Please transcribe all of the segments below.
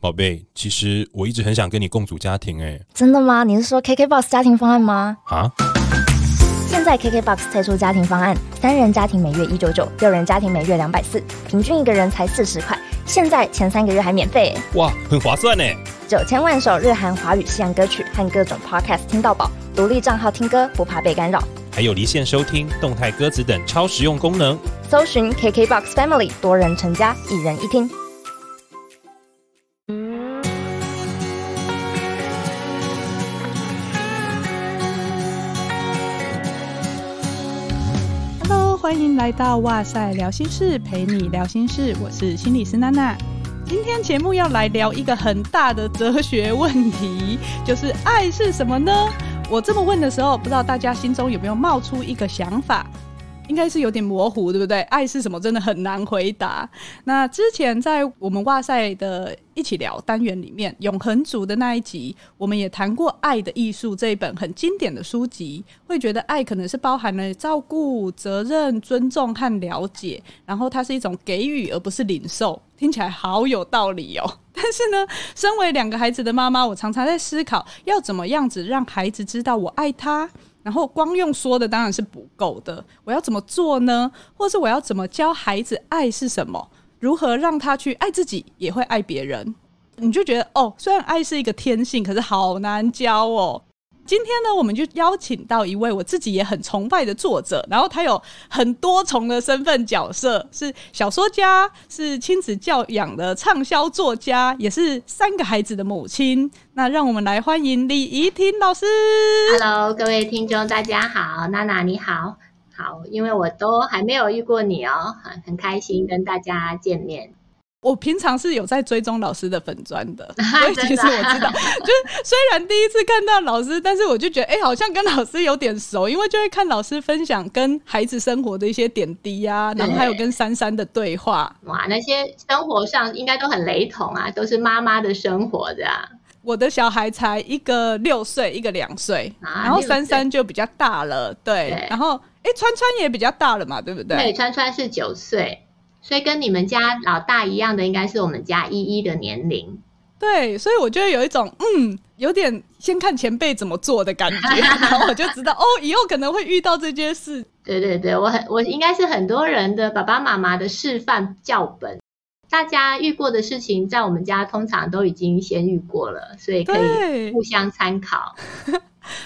宝贝，其实我一直很想跟你共组家庭，哎，真的吗？你是说 KKBOX 家庭方案吗？啊？现在 KKBOX 推出家庭方案，三人家庭每月一九九，六人家庭每月两百四，平均一个人才四十块。现在前三个月还免费，哇，很划算呢！九千万首日韩华语西洋歌曲和各种 Podcast 听到饱，独立账号听歌不怕被干扰，还有离线收听、动态歌词等超实用功能。搜寻 KKBOX Family，多人成家，一人一听。欢迎来到哇塞聊心事，陪你聊心事，我是心理师娜娜。今天节目要来聊一个很大的哲学问题，就是爱是什么呢？我这么问的时候，不知道大家心中有没有冒出一个想法？应该是有点模糊，对不对？爱是什么？真的很难回答。那之前在我们哇塞的一起聊单元里面，永恒族的那一集，我们也谈过《爱的艺术》这一本很经典的书籍。会觉得爱可能是包含了照顾、责任、尊重和了解，然后它是一种给予而不是领受。听起来好有道理哦。但是呢，身为两个孩子的妈妈，我常常在思考，要怎么样子让孩子知道我爱他。然后光用说的当然是不够的，我要怎么做呢？或是我要怎么教孩子爱是什么？如何让他去爱自己，也会爱别人？你就觉得哦，虽然爱是一个天性，可是好难教哦。今天呢，我们就邀请到一位我自己也很崇拜的作者，然后他有很多重的身份角色，是小说家，是亲子教养的畅销作家，也是三个孩子的母亲。那让我们来欢迎李怡婷老师。Hello，各位听众，大家好，娜娜你好，好，因为我都还没有遇过你哦，很很开心跟大家见面。我平常是有在追踪老师的粉砖的，所以其实我知道，就是虽然第一次看到老师，但是我就觉得，哎，好像跟老师有点熟，因为就会看老师分享跟孩子生活的一些点滴啊，然后还有跟珊珊的对话。哇，那些生活上应该都很雷同啊，都是妈妈的生活的。我的小孩才一个六岁，一个两岁，然后珊珊就比较大了，对，然后哎，川川也比较大了嘛，对不对？对，川川是九岁。所以跟你们家老大一样的，应该是我们家依依的年龄。对，所以我就有一种嗯，有点先看前辈怎么做的感觉，然后我就知道哦，以后可能会遇到这件事。对对对，我很我应该是很多人的爸爸妈妈的示范教本，大家遇过的事情，在我们家通常都已经先遇过了，所以可以互相参考。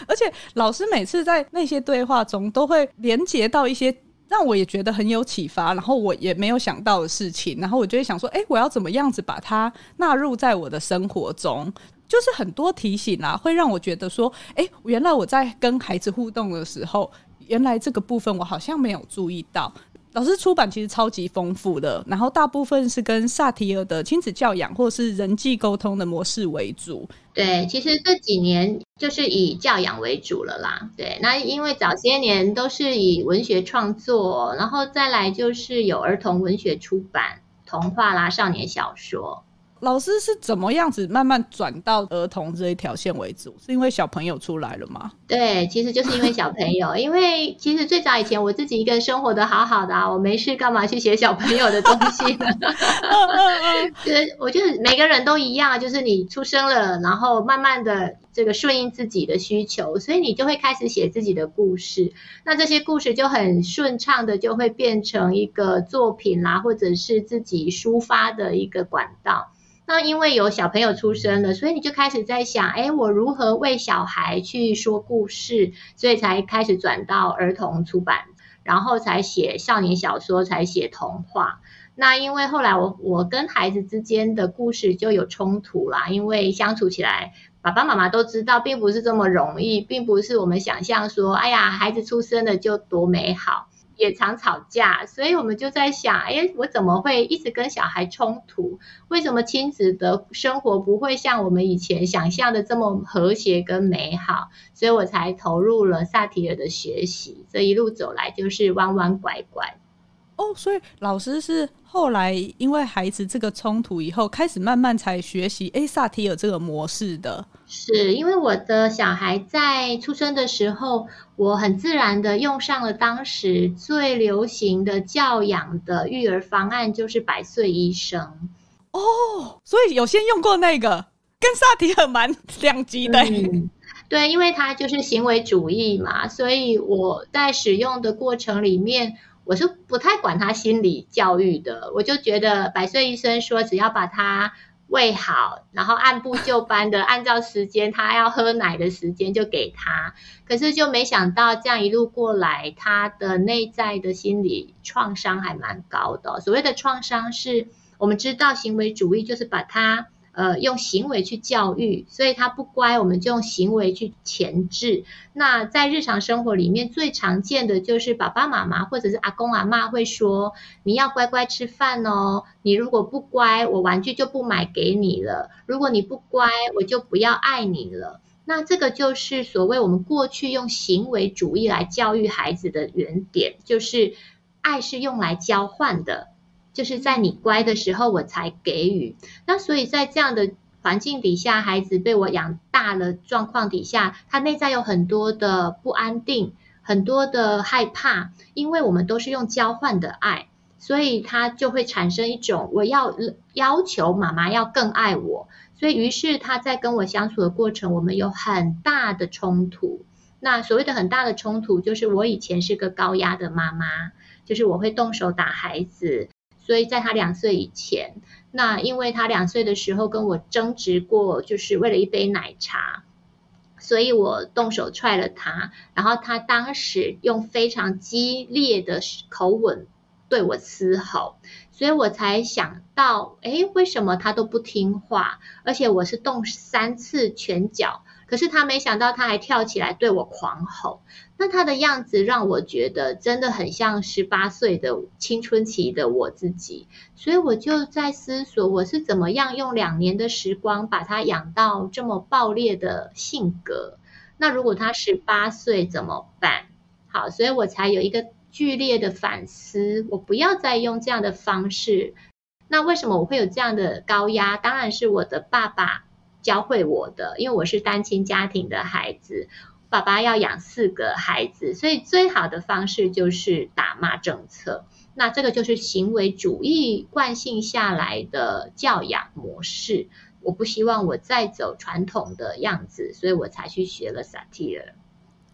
而且老师每次在那些对话中，都会连接到一些。让我也觉得很有启发，然后我也没有想到的事情，然后我就会想说，哎，我要怎么样子把它纳入在我的生活中？就是很多提醒啊，会让我觉得说，哎，原来我在跟孩子互动的时候，原来这个部分我好像没有注意到。老师出版其实超级丰富的，然后大部分是跟萨提尔的亲子教养或是人际沟通的模式为主。对，其实这几年就是以教养为主了啦。对，那因为早些年都是以文学创作，然后再来就是有儿童文学出版、童话啦、少年小说。老师是怎么样子慢慢转到儿童这一条线为主？是因为小朋友出来了吗？对，其实就是因为小朋友。因为其实最早以前我自己一个人生活的好好的啊，我没事干嘛去写小朋友的东西呢？就是我觉得每个人都一样，就是你出生了，然后慢慢的这个顺应自己的需求，所以你就会开始写自己的故事。那这些故事就很顺畅的就会变成一个作品啦，或者是自己抒发的一个管道。那因为有小朋友出生了，所以你就开始在想，哎，我如何为小孩去说故事？所以才开始转到儿童出版，然后才写少年小说，才写童话。那因为后来我我跟孩子之间的故事就有冲突啦，因为相处起来，爸爸妈妈都知道，并不是这么容易，并不是我们想象说，哎呀，孩子出生了就多美好。也常吵架，所以我们就在想，哎，我怎么会一直跟小孩冲突？为什么亲子的生活不会像我们以前想象的这么和谐跟美好？所以我才投入了萨提尔的学习，这一路走来就是弯弯拐拐。哦，所以老师是后来因为孩子这个冲突以后，开始慢慢才学习诶萨提尔这个模式的。是因为我的小孩在出生的时候，我很自然的用上了当时最流行的教养的育儿方案，就是百岁医生。哦，所以有先用过那个，跟萨提尔蛮 两极的。对，因为它就是行为主义嘛，所以我在使用的过程里面，我是不太管他心理教育的。我就觉得百岁医生说，只要把他喂好，然后按部就班的按照时间，他要喝奶的时间就给他。可是就没想到这样一路过来，他的内在的心理创伤还蛮高的。所谓的创伤，是我们知道行为主义就是把他。呃，用行为去教育，所以他不乖，我们就用行为去钳制。那在日常生活里面，最常见的就是爸爸妈妈或者是阿公阿妈会说：“你要乖乖吃饭哦，你如果不乖，我玩具就不买给你了。如果你不乖，我就不要爱你了。”那这个就是所谓我们过去用行为主义来教育孩子的原点，就是爱是用来交换的。就是在你乖的时候，我才给予。那所以在这样的环境底下，孩子被我养大了状况底下，他内在有很多的不安定，很多的害怕。因为我们都是用交换的爱，所以他就会产生一种我要要求妈妈要更爱我。所以于是他在跟我相处的过程，我们有很大的冲突。那所谓的很大的冲突，就是我以前是个高压的妈妈，就是我会动手打孩子。所以在他两岁以前，那因为他两岁的时候跟我争执过，就是为了一杯奶茶，所以我动手踹了他，然后他当时用非常激烈的口吻对我嘶吼，所以我才想到，哎，为什么他都不听话？而且我是动三次拳脚。可是他没想到，他还跳起来对我狂吼。那他的样子让我觉得真的很像十八岁的青春期的我自己。所以我就在思索，我是怎么样用两年的时光把他养到这么暴烈的性格。那如果他十八岁怎么办？好，所以我才有一个剧烈的反思。我不要再用这样的方式。那为什么我会有这样的高压？当然是我的爸爸。教会我的，因为我是单亲家庭的孩子，爸爸要养四个孩子，所以最好的方式就是打骂政策。那这个就是行为主义惯性下来的教养模式。我不希望我再走传统的样子，所以我才去学了萨提尔。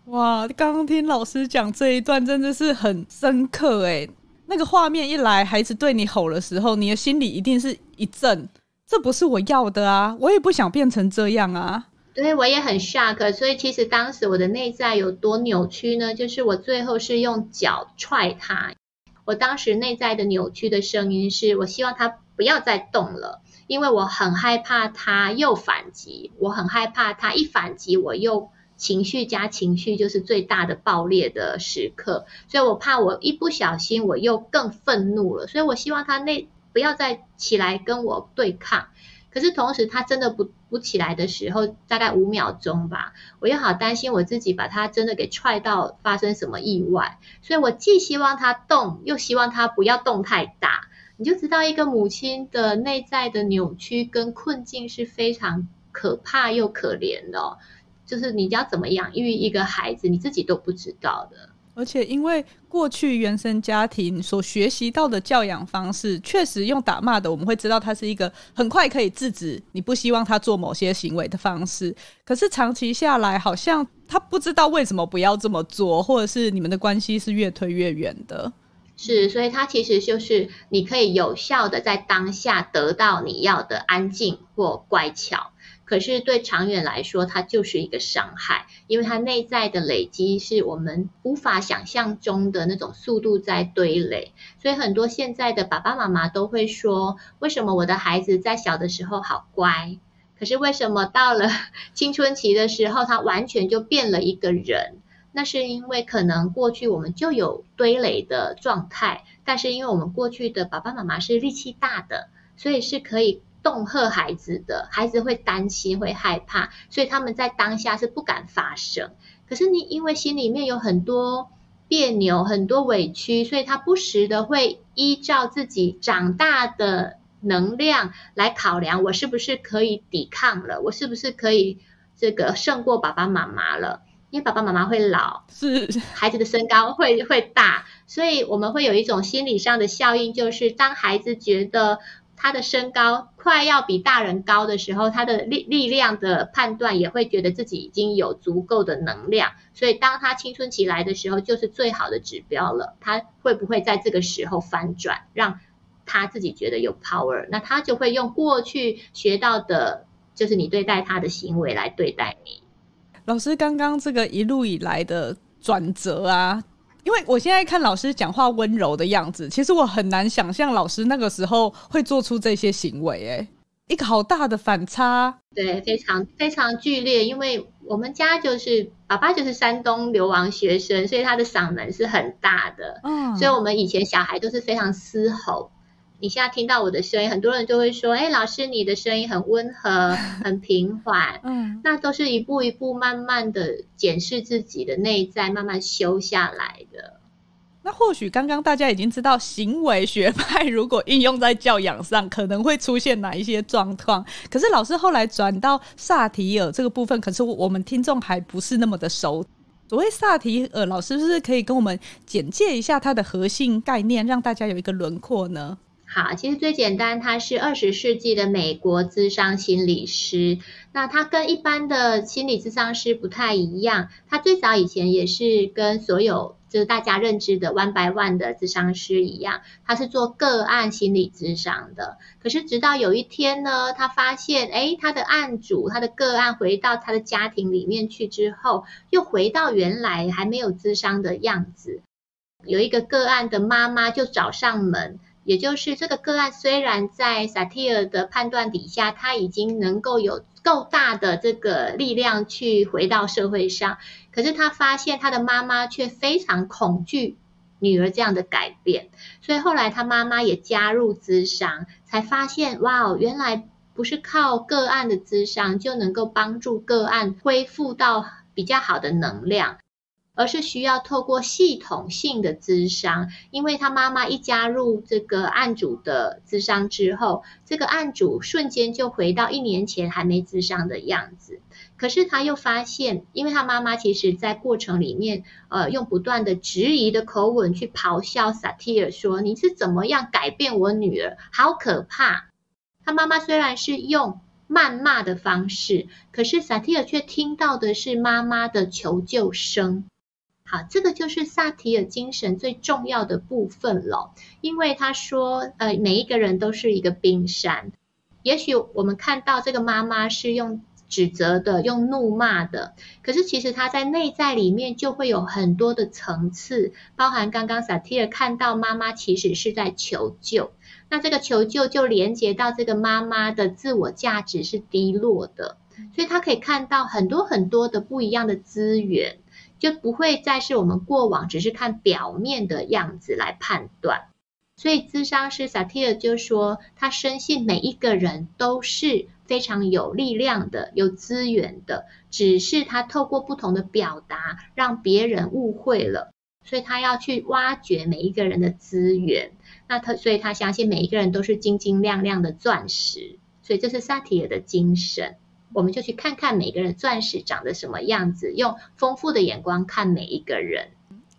哇，刚刚听老师讲这一段，真的是很深刻哎。那个画面一来，孩子对你吼的时候，你的心里一定是一震。这不是我要的啊！我也不想变成这样啊！对，我也很 shock。所以其实当时我的内在有多扭曲呢？就是我最后是用脚踹他。我当时内在的扭曲的声音是：我希望他不要再动了，因为我很害怕他又反击。我很害怕他一反击，我又情绪加情绪就是最大的爆裂的时刻。所以我怕我一不小心我又更愤怒了。所以我希望他内。不要再起来跟我对抗，可是同时他真的不不起来的时候，大概五秒钟吧，我又好担心我自己把他真的给踹到发生什么意外，所以我既希望他动，又希望他不要动太大。你就知道一个母亲的内在的扭曲跟困境是非常可怕又可怜的，就是你要怎么养育一个孩子，你自己都不知道的。而且，因为过去原生家庭所学习到的教养方式，确实用打骂的，我们会知道它是一个很快可以制止你不希望他做某些行为的方式。可是长期下来，好像他不知道为什么不要这么做，或者是你们的关系是越推越远的。是，所以它其实就是你可以有效的在当下得到你要的安静或乖巧。可是对长远来说，它就是一个伤害，因为它内在的累积是我们无法想象中的那种速度在堆垒。所以很多现在的爸爸妈妈都会说：为什么我的孩子在小的时候好乖，可是为什么到了 青春期的时候，他完全就变了一个人？那是因为可能过去我们就有堆垒的状态，但是因为我们过去的爸爸妈妈是力气大的，所以是可以。恫吓孩子的孩子会担心会害怕，所以他们在当下是不敢发声。可是你因为心里面有很多别扭、很多委屈，所以他不时的会依照自己长大的能量来考量：我是不是可以抵抗了？我是不是可以这个胜过爸爸妈妈了？因为爸爸妈妈会老，是 孩子的身高会会大，所以我们会有一种心理上的效应，就是当孩子觉得。他的身高快要比大人高的时候，他的力力量的判断也会觉得自己已经有足够的能量，所以当他青春期来的时候，就是最好的指标了。他会不会在这个时候翻转，让他自己觉得有 power？那他就会用过去学到的，就是你对待他的行为来对待你。老师刚刚这个一路以来的转折啊。因为我现在看老师讲话温柔的样子，其实我很难想象老师那个时候会做出这些行为，哎，一个好大的反差，对，非常非常剧烈。因为我们家就是爸爸就是山东流亡学生，所以他的嗓门是很大的，嗯，所以我们以前小孩都是非常嘶吼。你现在听到我的声音，很多人就会说：“哎，老师，你的声音很温和，很平缓。”嗯，那都是一步一步慢慢的检视自己的内在，慢慢修下来的。那或许刚刚大家已经知道，行为学派如果应用在教养上，可能会出现哪一些状况。可是老师后来转到萨提尔这个部分，可是我们听众还不是那么的熟。所谓萨提尔，老师是不是可以跟我们简介一下它的核心概念，让大家有一个轮廓呢？好，其实最简单，他是二十世纪的美国智商心理师。那他跟一般的心理智商师不太一样，他最早以前也是跟所有就是大家认知的 One by One 的智商师一样，他是做个案心理智商的。可是直到有一天呢，他发现，哎，他的案主，他的个案回到他的家庭里面去之后，又回到原来还没有智商的样子。有一个个案的妈妈就找上门。也就是这个个案，虽然在萨提尔的判断底下，他已经能够有够大的这个力量去回到社会上，可是他发现他的妈妈却非常恐惧女儿这样的改变，所以后来他妈妈也加入咨商，才发现哇哦，原来不是靠个案的咨商就能够帮助个案恢复到比较好的能量。而是需要透过系统性的咨商，因为他妈妈一加入这个案主的咨商之后，这个案主瞬间就回到一年前还没咨商的样子。可是他又发现，因为他妈妈其实在过程里面，呃，用不断的质疑的口吻去咆哮萨提尔说：“你是怎么样改变我女儿？好可怕！”他妈妈虽然是用谩骂的方式，可是萨提尔却听到的是妈妈的求救声。好，这个就是萨提尔精神最重要的部分了。因为他说，呃，每一个人都是一个冰山。也许我们看到这个妈妈是用指责的、用怒骂的，可是其实她在内在里面就会有很多的层次，包含刚刚萨提尔看到妈妈其实是在求救。那这个求救就连接到这个妈妈的自我价值是低落的，所以她可以看到很多很多的不一样的资源。就不会再是我们过往只是看表面的样子来判断，所以咨商师萨提尔就说，他深信每一个人都是非常有力量的、有资源的，只是他透过不同的表达让别人误会了，所以他要去挖掘每一个人的资源。那他，所以他相信每一个人都是晶晶亮亮的钻石，所以这是萨提尔的精神。我们就去看看每个人钻石长得什么样子，用丰富的眼光看每一个人。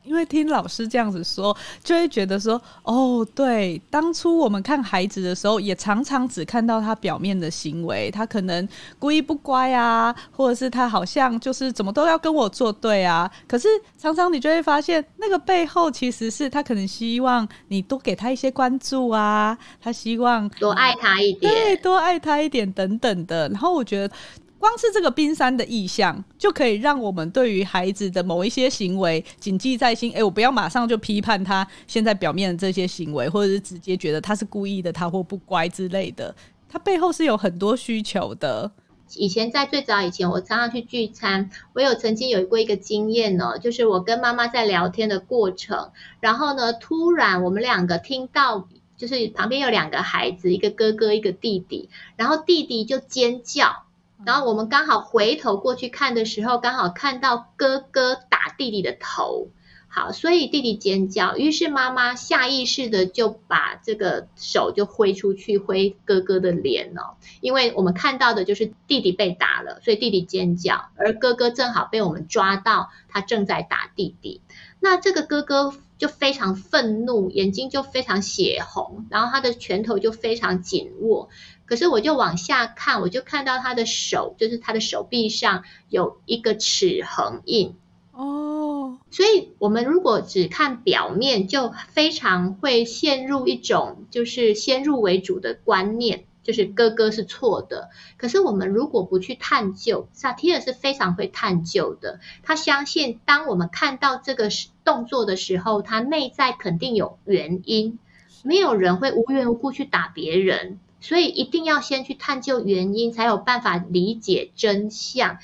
因为听老师这样子说，就会觉得说，哦，对，当初我们看孩子的时候，也常常只看到他表面的行为，他可能故意不乖啊，或者是他好像就是怎么都要跟我作对啊。可是常常你就会发现，那个背后其实是他可能希望你多给他一些关注啊，他希望多爱他一点，对，多爱他一点等等的。然后我觉得。光是这个冰山的意象，就可以让我们对于孩子的某一些行为谨记在心。哎，我不要马上就批判他现在表面的这些行为，或者是直接觉得他是故意的，他或不乖之类的。他背后是有很多需求的。以前在最早以前，我常常去聚餐，我有曾经有过一个经验呢，就是我跟妈妈在聊天的过程，然后呢，突然我们两个听到，就是旁边有两个孩子，一个哥哥，一个弟弟，然后弟弟就尖叫。然后我们刚好回头过去看的时候，刚好看到哥哥打弟弟的头，好，所以弟弟尖叫，于是妈妈下意识的就把这个手就挥出去挥哥哥的脸哦，因为我们看到的就是弟弟被打了，所以弟弟尖叫，而哥哥正好被我们抓到他正在打弟弟，那这个哥哥就非常愤怒，眼睛就非常血红，然后他的拳头就非常紧握。可是我就往下看，我就看到他的手，就是他的手臂上有一个齿痕印。哦，所以我们如果只看表面，就非常会陷入一种就是先入为主的观念，就是哥哥是错的。可是我们如果不去探究，萨提尔是非常会探究的。他相信，当我们看到这个动作的时候，他内在肯定有原因。没有人会无缘无故去打别人。所以一定要先去探究原因，才有办法理解真相。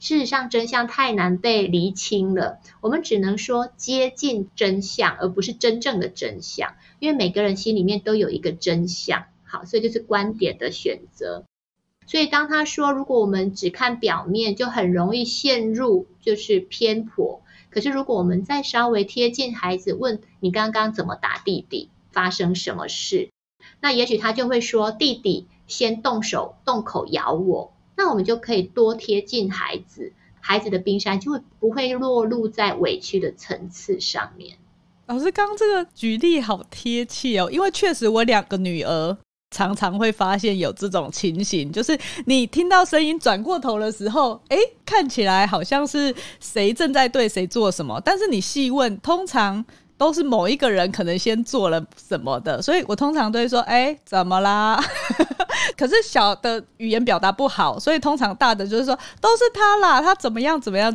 事实上，真相太难被厘清了，我们只能说接近真相，而不是真正的真相。因为每个人心里面都有一个真相。好，所以就是观点的选择。所以当他说，如果我们只看表面，就很容易陷入就是偏颇。可是如果我们再稍微贴近孩子，问你刚刚怎么打弟弟，发生什么事？那也许他就会说：“弟弟先动手动口咬我。”那我们就可以多贴近孩子，孩子的冰山就会不会落入在委屈的层次上面。老师刚这个举例好贴切哦，因为确实我两个女儿常常会发现有这种情形，就是你听到声音转过头的时候，哎，看起来好像是谁正在对谁做什么，但是你细问，通常。都是某一个人可能先做了什么的，所以我通常都会说：“哎，怎么啦？” 可是小的语言表达不好，所以通常大的就是说：“都是他啦，他怎么样怎么样。”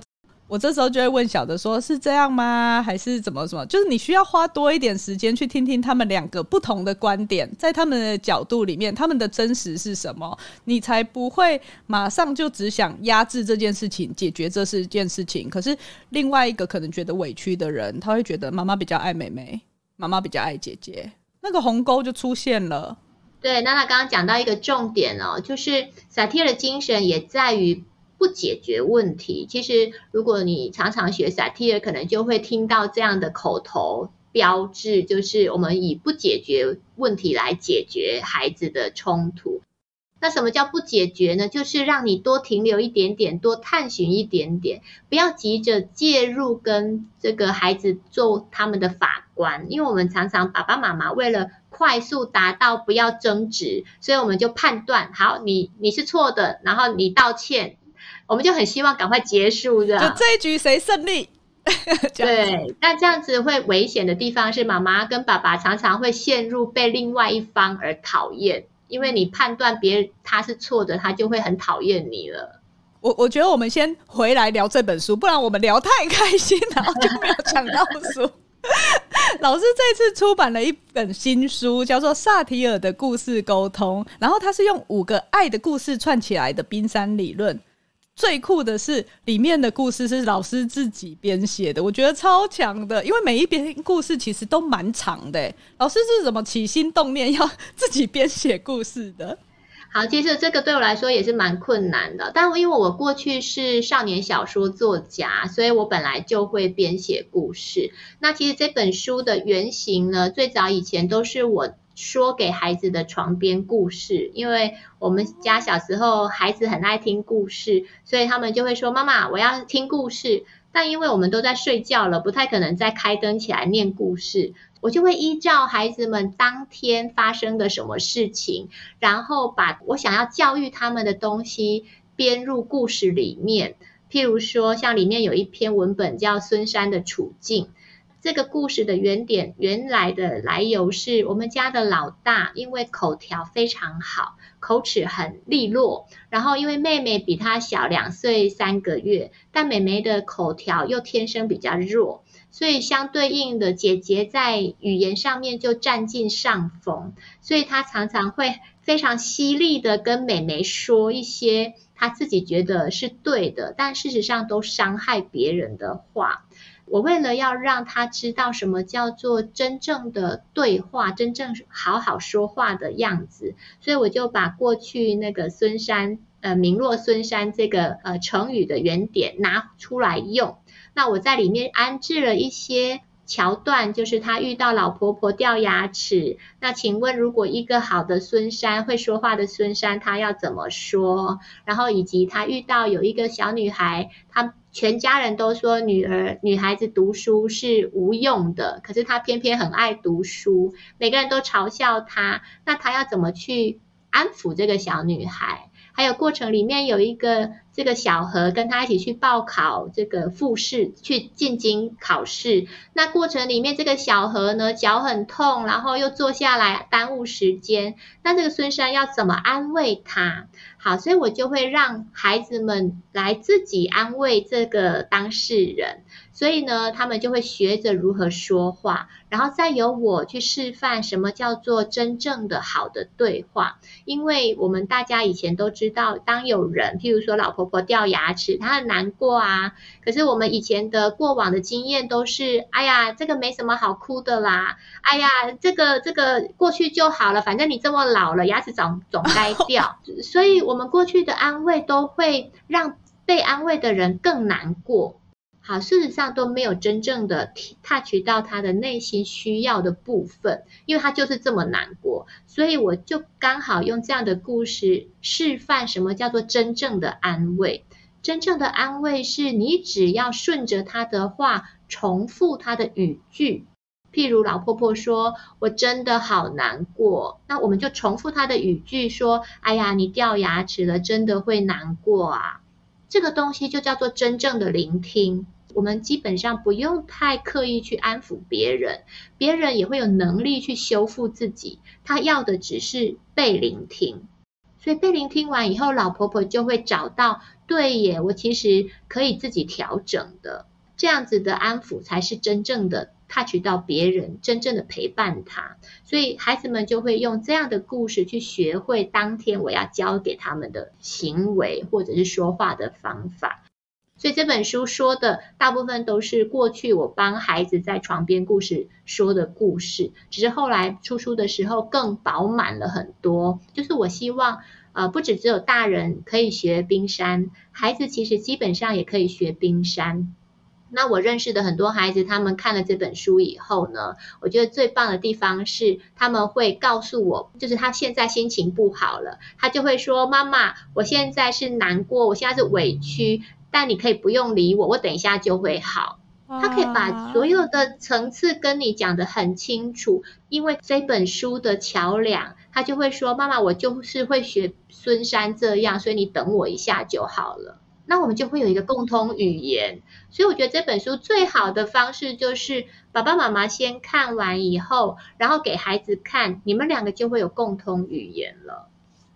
我这时候就会问小的说：“是这样吗？还是怎么什么？”就是你需要花多一点时间去听听他们两个不同的观点，在他们的角度里面，他们的真实是什么，你才不会马上就只想压制这件事情，解决这是件事情。可是另外一个可能觉得委屈的人，他会觉得妈妈比较爱妹妹，妈妈比较爱姐姐，那个鸿沟就出现了。对，娜娜刚刚讲到一个重点哦，就是萨提尔的精神也在于。不解决问题，其实如果你常常学萨提尔，可能就会听到这样的口头标志，就是我们以不解决问题来解决孩子的冲突。那什么叫不解决呢？就是让你多停留一点点，多探寻一点点，不要急着介入跟这个孩子做他们的法官，因为我们常常爸爸妈妈为了快速达到不要争执，所以我们就判断好你你是错的，然后你道歉。我们就很希望赶快结束，的，就这一局谁胜利？对，那这样子会危险的地方是，妈妈跟爸爸常常会陷入被另外一方而讨厌，因为你判断别人他是错的，他就会很讨厌你了。我我觉得我们先回来聊这本书，不然我们聊太开心，然后就没有讲到书。老师这次出版了一本新书，叫做《萨提尔的故事沟通》，然后它是用五个爱的故事串起来的冰山理论。最酷的是，里面的故事是老师自己编写的，我觉得超强的。因为每一篇故事其实都蛮长的，老师是怎么起心动念要自己编写故事的？好，其实这个对我来说也是蛮困难的。但因为我过去是少年小说作家，所以我本来就会编写故事。那其实这本书的原型呢，最早以前都是我。说给孩子的床边故事，因为我们家小时候孩子很爱听故事，所以他们就会说：“妈妈，我要听故事。”但因为我们都在睡觉了，不太可能再开灯起来念故事，我就会依照孩子们当天发生的什么事情，然后把我想要教育他们的东西编入故事里面。譬如说，像里面有一篇文本叫孙山的处境。这个故事的原点，原来的来由是我们家的老大，因为口条非常好，口齿很利落。然后因为妹妹比他小两岁三个月，但妹妹的口条又天生比较弱，所以相对应的姐姐在语言上面就占尽上风。所以她常常会非常犀利的跟妹妹说一些她自己觉得是对的，但事实上都伤害别人的话。我为了要让他知道什么叫做真正的对话，真正好好说话的样子，所以我就把过去那个孙山，呃，名落孙山这个呃成语的原点拿出来用。那我在里面安置了一些。桥段就是他遇到老婆婆掉牙齿，那请问如果一个好的孙山会说话的孙山，他要怎么说？然后以及他遇到有一个小女孩，她全家人都说女儿女孩子读书是无用的，可是她偏偏很爱读书，每个人都嘲笑她。那她要怎么去安抚这个小女孩？还有过程里面有一个这个小何跟他一起去报考这个复试，去进京考试。那过程里面这个小何呢脚很痛，然后又坐下来耽误时间。那这个孙山要怎么安慰他？好，所以我就会让孩子们来自己安慰这个当事人。所以呢，他们就会学着如何说话，然后再由我去示范什么叫做真正的好的对话。因为我们大家以前都知道，当有人，譬如说老婆婆掉牙齿，她很难过啊。可是我们以前的过往的经验都是，哎呀，这个没什么好哭的啦。哎呀，这个这个过去就好了，反正你这么老了，牙齿总总该 掉。所以，我们过去的安慰都会让被安慰的人更难过。好，事实上都没有真正的 touch 到他的内心需要的部分，因为他就是这么难过，所以我就刚好用这样的故事示范什么叫做真正的安慰。真正的安慰是你只要顺着他的话重复他的语句，譬如老婆婆说：“我真的好难过。”那我们就重复他的语句说：“哎呀，你掉牙齿了，真的会难过啊。”这个东西就叫做真正的聆听。我们基本上不用太刻意去安抚别人，别人也会有能力去修复自己。他要的只是被聆听，所以被聆听完以后，老婆婆就会找到对耶，我其实可以自己调整的。这样子的安抚才是真正的 touch 到别人，真正的陪伴他。所以孩子们就会用这样的故事去学会当天我要教给他们的行为或者是说话的方法。所以这本书说的大部分都是过去我帮孩子在床边故事说的故事，只是后来出书的时候更饱满了很多。就是我希望，呃，不止只有大人可以学冰山，孩子其实基本上也可以学冰山。那我认识的很多孩子，他们看了这本书以后呢，我觉得最棒的地方是他们会告诉我，就是他现在心情不好了，他就会说：“妈妈，我现在是难过，我现在是委屈。”但你可以不用理我，我等一下就会好。他可以把所有的层次跟你讲得很清楚，因为这本书的桥梁，他就会说：“妈妈，我就是会学孙山这样，所以你等我一下就好了。”那我们就会有一个共通语言。所以我觉得这本书最好的方式就是爸爸妈妈先看完以后，然后给孩子看，你们两个就会有共通语言了。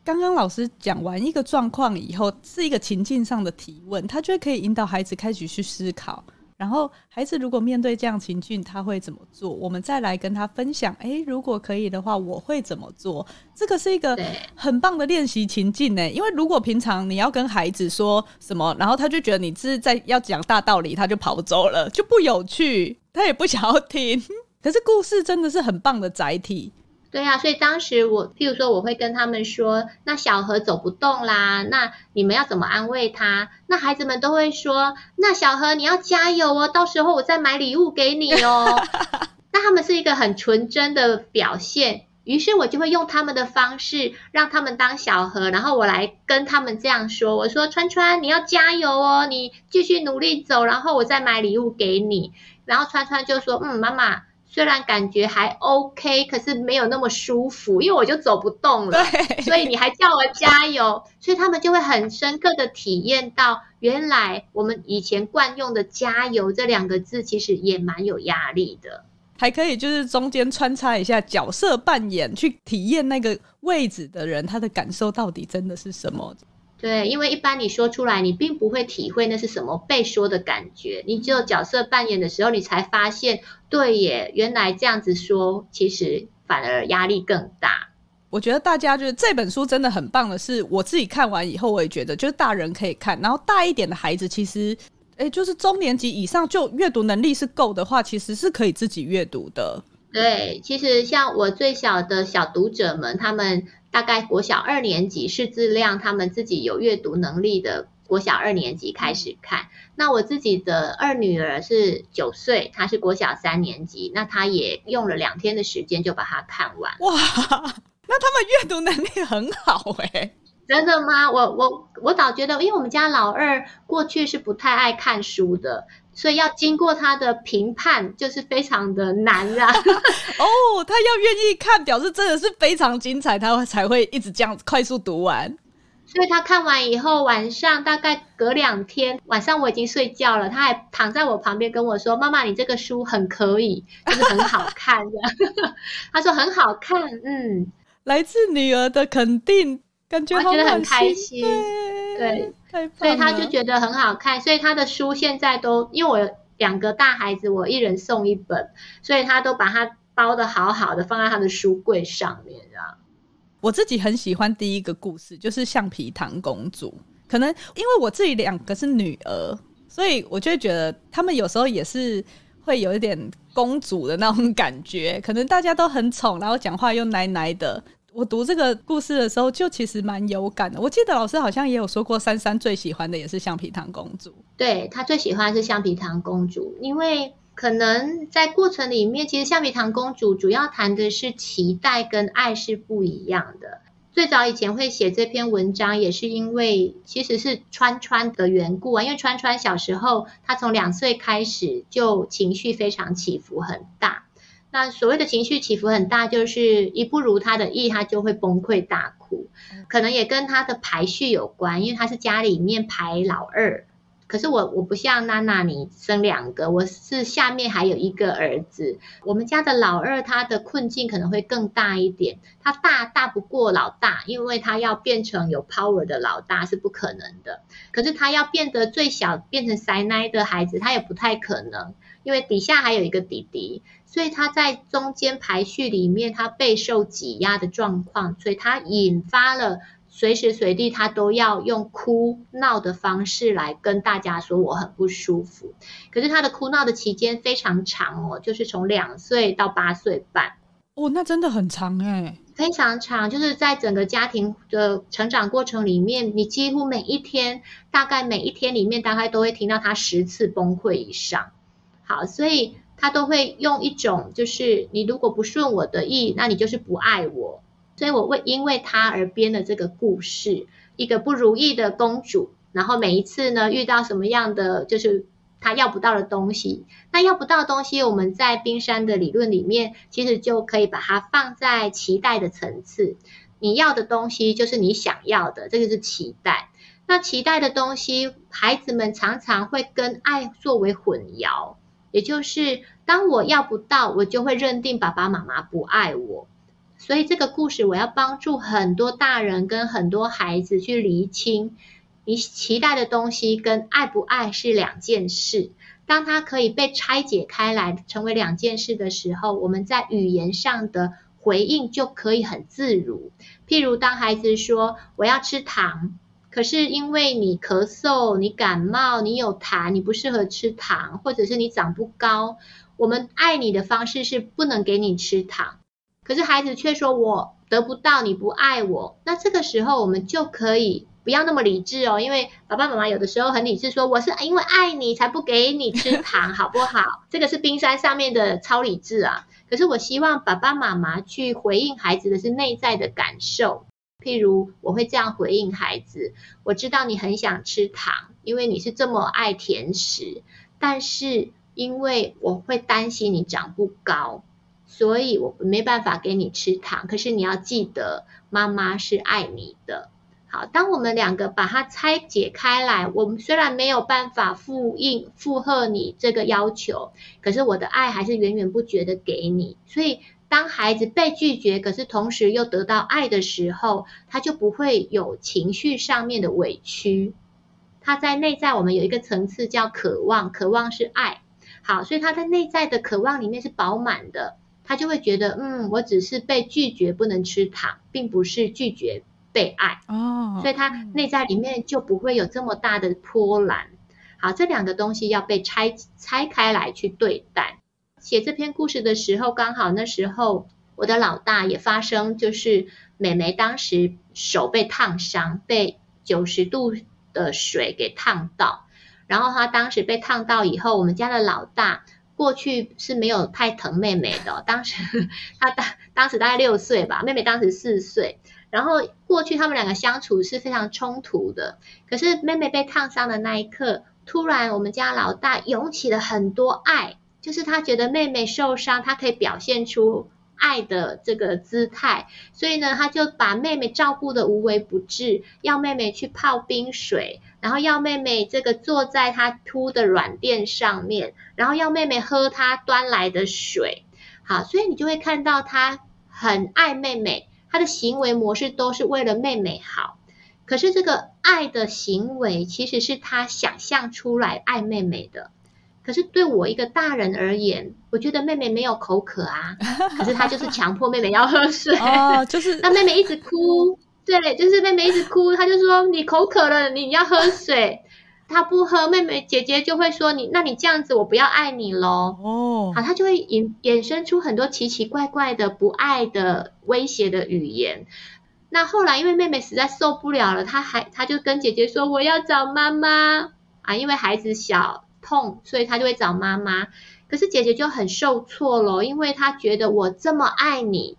刚刚老师讲完一个状况以后，是一个情境上的提问，他就可以引导孩子开始去思考。然后，孩子如果面对这样情境，他会怎么做？我们再来跟他分享。哎，如果可以的话，我会怎么做？这个是一个很棒的练习情境呢。因为如果平常你要跟孩子说什么，然后他就觉得你是在要讲大道理，他就跑走了，就不有趣，他也不想要听。可是故事真的是很棒的载体。对呀，所以当时我，譬如说，我会跟他们说，那小何走不动啦，那你们要怎么安慰他？那孩子们都会说，那小何你要加油哦，到时候我再买礼物给你哦。那他们是一个很纯真的表现，于是我就会用他们的方式让他们当小何，然后我来跟他们这样说，我说川川你要加油哦，你继续努力走，然后我再买礼物给你。然后川川就说，嗯，妈妈。虽然感觉还 OK，可是没有那么舒服，因为我就走不动了。所以你还叫我加油，所以他们就会很深刻的体验到，原来我们以前惯用的“加油”这两个字，其实也蛮有压力的。还可以就是中间穿插一下角色扮演，去体验那个位置的人他的感受到底真的是什么。对，因为一般你说出来，你并不会体会那是什么被说的感觉。你只有角色扮演的时候，你才发现，对耶，原来这样子说，其实反而压力更大。我觉得大家就是这本书真的很棒的是，我自己看完以后，我也觉得，就是大人可以看，然后大一点的孩子，其实，哎，就是中年级以上就阅读能力是够的话，其实是可以自己阅读的。对，其实像我最小的小读者们，他们。大概国小二年级识字量，他们自己有阅读能力的国小二年级开始看。那我自己的二女儿是九岁，她是国小三年级，那她也用了两天的时间就把它看完。哇，那他们阅读能力很好哎。真的吗？我我我倒觉得，因为我们家老二过去是不太爱看书的，所以要经过他的评判，就是非常的难啊。哦，他要愿意看，表示真的是非常精彩，他才会一直这样快速读完。所以他看完以后，晚上大概隔两天晚上我已经睡觉了，他还躺在我旁边跟我说：“妈妈，你这个书很可以，就是很好看的。”他说很好看，嗯，来自女儿的肯定，感觉觉得很开心，对，所以他就觉得很好看。所以他的书现在都因为我有两个大孩子，我一人送一本，所以他都把它包的好好的，放在他的书柜上面，这样。我自己很喜欢第一个故事，就是橡皮糖公主。可能因为我自己两个是女儿，所以我就会觉得他们有时候也是会有一点公主的那种感觉。可能大家都很宠，然后讲话又奶奶的。我读这个故事的时候，就其实蛮有感的。我记得老师好像也有说过，珊珊最喜欢的也是橡皮糖公主。对她最喜欢是橡皮糖公主，因为。可能在过程里面，其实橡皮糖公主主要谈的是期待跟爱是不一样的。最早以前会写这篇文章，也是因为其实是川川的缘故啊。因为川川小时候，他从两岁开始就情绪非常起伏很大。那所谓的情绪起伏很大，就是一不如他的意，他就会崩溃大哭。可能也跟他的排序有关，因为他是家里面排老二。可是我我不像娜娜，你生两个，我是下面还有一个儿子。我们家的老二他的困境可能会更大一点，他大大不过老大，因为他要变成有 power 的老大是不可能的。可是他要变得最小，变成塞奶的孩子，他也不太可能，因为底下还有一个弟弟，所以他在中间排序里面，他备受挤压的状况，所以他引发了。随时随地，他都要用哭闹的方式来跟大家说我很不舒服。可是他的哭闹的期间非常长哦，就是从两岁到八岁半。哦，那真的很长哎，非常长。就是在整个家庭的成长过程里面，你几乎每一天，大概每一天里面，大概都会听到他十次崩溃以上。好，所以他都会用一种，就是你如果不顺我的意，那你就是不爱我。所以我会因为他而编的这个故事，一个不如意的公主，然后每一次呢遇到什么样的就是她要不到的东西，那要不到的东西，我们在冰山的理论里面，其实就可以把它放在期待的层次。你要的东西就是你想要的，这个是期待。那期待的东西，孩子们常常会跟爱作为混淆，也就是当我要不到，我就会认定爸爸妈妈不爱我。所以这个故事，我要帮助很多大人跟很多孩子去厘清，你期待的东西跟爱不爱是两件事。当它可以被拆解开来，成为两件事的时候，我们在语言上的回应就可以很自如。譬如当孩子说我要吃糖，可是因为你咳嗽、你感冒、你有痰，你不适合吃糖，或者是你长不高，我们爱你的方式是不能给你吃糖。可是孩子却说：“我得不到，你不爱我。”那这个时候，我们就可以不要那么理智哦，因为爸爸妈妈有的时候很理智，说：“我是因为爱你才不给你吃 糖，好不好？”这个是冰山上面的超理智啊。可是我希望爸爸妈妈去回应孩子的是内在的感受，譬如我会这样回应孩子：“我知道你很想吃糖，因为你是这么爱甜食，但是因为我会担心你长不高。”所以我没办法给你吃糖，可是你要记得，妈妈是爱你的。好，当我们两个把它拆解开来，我们虽然没有办法复印附和你这个要求，可是我的爱还是源源不绝的给你。所以，当孩子被拒绝，可是同时又得到爱的时候，他就不会有情绪上面的委屈。他在内在，我们有一个层次叫渴望，渴望是爱。好，所以他在内在的渴望里面是饱满的。他就会觉得，嗯，我只是被拒绝不能吃糖，并不是拒绝被爱哦，所以他内在里面就不会有这么大的波澜。好，这两个东西要被拆拆开来去对待。写这篇故事的时候，刚好那时候我的老大也发生，就是美眉当时手被烫伤，被九十度的水给烫到，然后她当时被烫到以后，我们家的老大。过去是没有太疼妹妹的，当时 他当当时大概六岁吧，妹妹当时四岁。然后过去他们两个相处是非常冲突的。可是妹妹被烫伤的那一刻，突然我们家老大涌起了很多爱，就是他觉得妹妹受伤，他可以表现出。爱的这个姿态，所以呢，他就把妹妹照顾的无微不至，要妹妹去泡冰水，然后要妹妹这个坐在他铺的软垫上面，然后要妹妹喝他端来的水。好，所以你就会看到他很爱妹妹，他的行为模式都是为了妹妹好。可是这个爱的行为，其实是他想象出来爱妹妹的。可是对我一个大人而言，我觉得妹妹没有口渴啊，可是她就是强迫妹妹要喝水，哦，就是那妹妹一直哭，对，就是妹妹一直哭，她就说你口渴了，你要喝水，她不喝，妹妹姐姐就会说你，那你这样子我不要爱你喽，哦，好，她就会引衍生出很多奇奇怪怪的不爱的威胁的语言。那后来因为妹妹实在受不了了，她还她就跟姐姐说我要找妈妈啊，因为孩子小。痛，所以他就会找妈妈。可是姐姐就很受挫了，因为她觉得我这么爱你，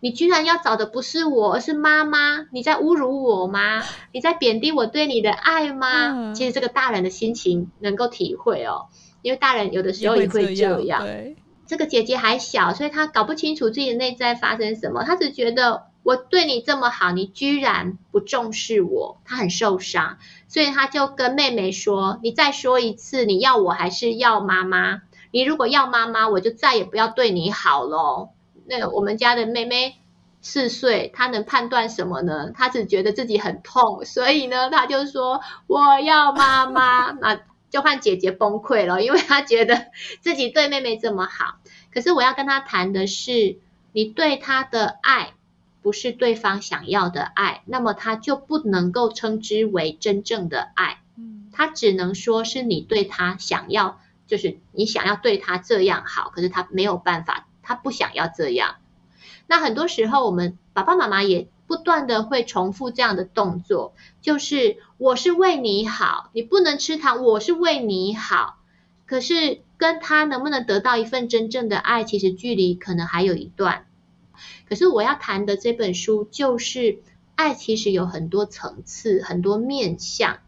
你居然要找的不是我，而是妈妈，你在侮辱我吗？你在贬低我对你的爱吗？其实这个大人的心情能够体会哦，因为大人有的时候也会这样。这个姐姐还小，所以她搞不清楚自己的内在发生什么，她只觉得。我对你这么好，你居然不重视我，他很受伤，所以他就跟妹妹说：“你再说一次，你要我还是要妈妈？你如果要妈妈，我就再也不要对你好喽。”那我们家的妹妹四岁，她能判断什么呢？她只觉得自己很痛，所以呢，她就说：“我要妈妈。”那就换姐姐崩溃了，因为她觉得自己对妹妹这么好。可是我要跟她谈的是，你对她的爱。不是对方想要的爱，那么他就不能够称之为真正的爱。嗯，他只能说是你对他想要，就是你想要对他这样好，可是他没有办法，他不想要这样。那很多时候，我们爸爸妈妈也不断的会重复这样的动作，就是我是为你好，你不能吃糖，我是为你好。可是跟他能不能得到一份真正的爱，其实距离可能还有一段。可是我要谈的这本书就是爱，其实有很多层次、很多面向。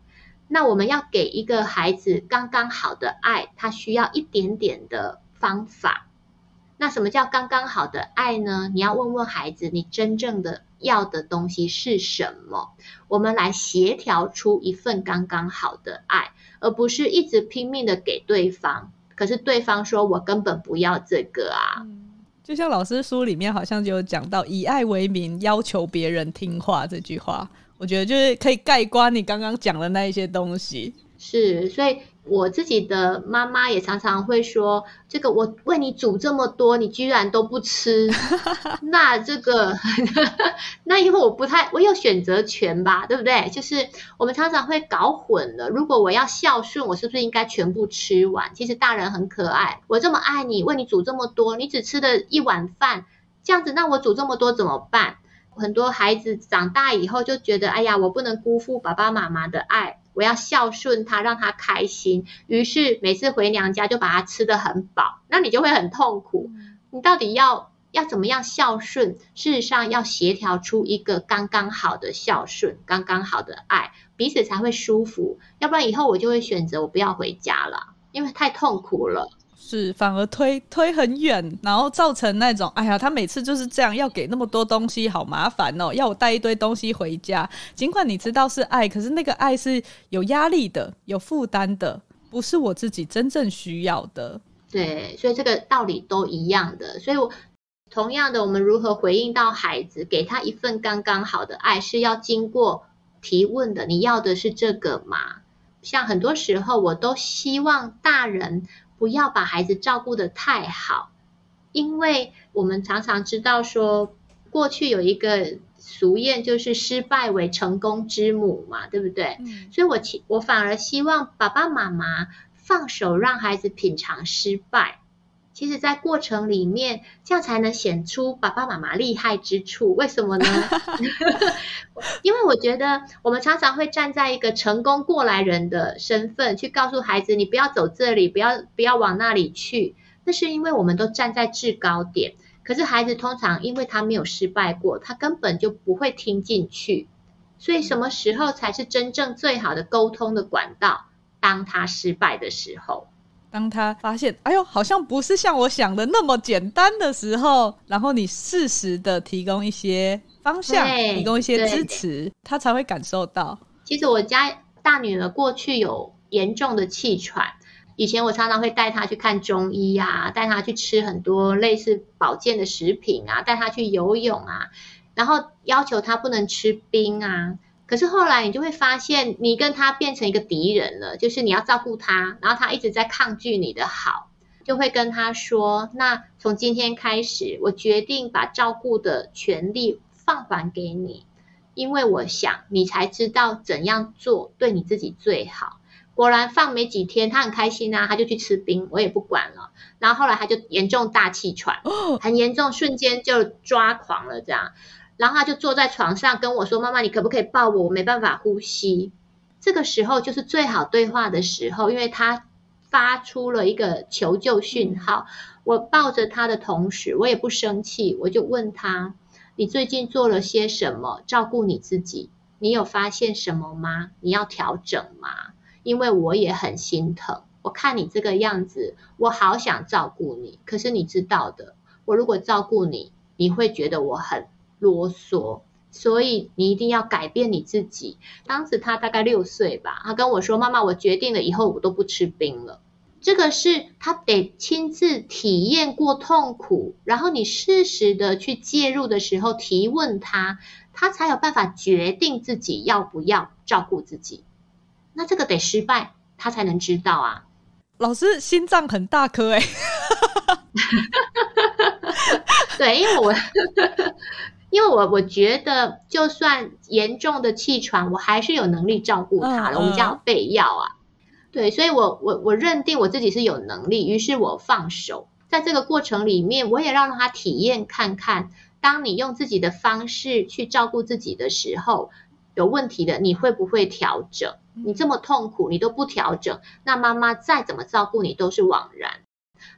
那我们要给一个孩子刚刚好的爱，他需要一点点的方法。那什么叫刚刚好的爱呢？你要问问孩子，你真正的要的东西是什么？我们来协调出一份刚刚好的爱，而不是一直拼命的给对方。可是对方说我根本不要这个啊。就像老师书里面好像就有讲到“以爱为名，要求别人听话”这句话，我觉得就是可以盖棺你刚刚讲的那一些东西。是，所以。我自己的妈妈也常常会说：“这个我为你煮这么多，你居然都不吃，那这个 那因为我不太我有选择权吧，对不对？就是我们常常会搞混了。如果我要孝顺，我是不是应该全部吃完？其实大人很可爱，我这么爱你，为你煮这么多，你只吃了一碗饭，这样子，那我煮这么多怎么办？很多孩子长大以后就觉得：哎呀，我不能辜负爸爸妈妈的爱。”我要孝顺他，让他开心。于是每次回娘家就把他吃得很饱，那你就会很痛苦。你到底要要怎么样孝顺？事实上要协调出一个刚刚好的孝顺，刚刚好的爱，彼此才会舒服。要不然以后我就会选择我不要回家了，因为太痛苦了。是，反而推推很远，然后造成那种，哎呀，他每次就是这样，要给那么多东西，好麻烦哦，要我带一堆东西回家。尽管你知道是爱，可是那个爱是有压力的，有负担的，不是我自己真正需要的。对，所以这个道理都一样的。所以，我同样的，我们如何回应到孩子，给他一份刚刚好的爱，是要经过提问的。你要的是这个吗？像很多时候，我都希望大人。不要把孩子照顾的太好，因为我们常常知道说，过去有一个俗谚，就是失败为成功之母嘛，对不对？所以我其我反而希望爸爸妈妈放手让孩子品尝失败。其实，在过程里面，这样才能显出爸爸妈妈厉害之处。为什么呢？因为我觉得，我们常常会站在一个成功过来人的身份，去告诉孩子：“你不要走这里，不要不要往那里去。”那是因为我们都站在制高点。可是孩子通常因为他没有失败过，他根本就不会听进去。所以什么时候才是真正最好的沟通的管道？当他失败的时候，当他发现哎呦，好像不是像我想的那么简单的时候，然后你适时的提供一些方向，提供一些支持，他才会感受到。其实我家大女儿过去有严重的气喘。以前我常常会带她去看中医啊，带她去吃很多类似保健的食品啊，带她去游泳啊，然后要求她不能吃冰啊。可是后来你就会发现，你跟他变成一个敌人了，就是你要照顾他，然后他一直在抗拒你的好，就会跟他说：“那从今天开始，我决定把照顾的权利放还给你，因为我想你才知道怎样做对你自己最好。”果然放没几天，他很开心啊，他就去吃冰，我也不管了。然后后来他就严重大气喘，很严重，瞬间就抓狂了这样。然后他就坐在床上跟我说：“妈妈，你可不可以抱我？我没办法呼吸。”这个时候就是最好对话的时候，因为他发出了一个求救讯号。我抱着他的同时，我也不生气，我就问他：“你最近做了些什么照顾你自己？你有发现什么吗？你要调整吗？”因为我也很心疼，我看你这个样子，我好想照顾你。可是你知道的，我如果照顾你，你会觉得我很啰嗦，所以你一定要改变你自己。当时他大概六岁吧，他跟我说：“妈妈，我决定了，以后我都不吃冰了。”这个是他得亲自体验过痛苦，然后你适时的去介入的时候提问他，他才有办法决定自己要不要照顾自己。那这个得失败，他才能知道啊。老师心脏很大颗哎，对，因为我因为我我觉得，就算严重的气喘，我还是有能力照顾他的。我们家有备药啊，对，所以我我我认定我自己是有能力，于是我放手。在这个过程里面，我也让他体验看看，当你用自己的方式去照顾自己的时候。有问题的，你会不会调整？你这么痛苦，你都不调整，那妈妈再怎么照顾你都是枉然。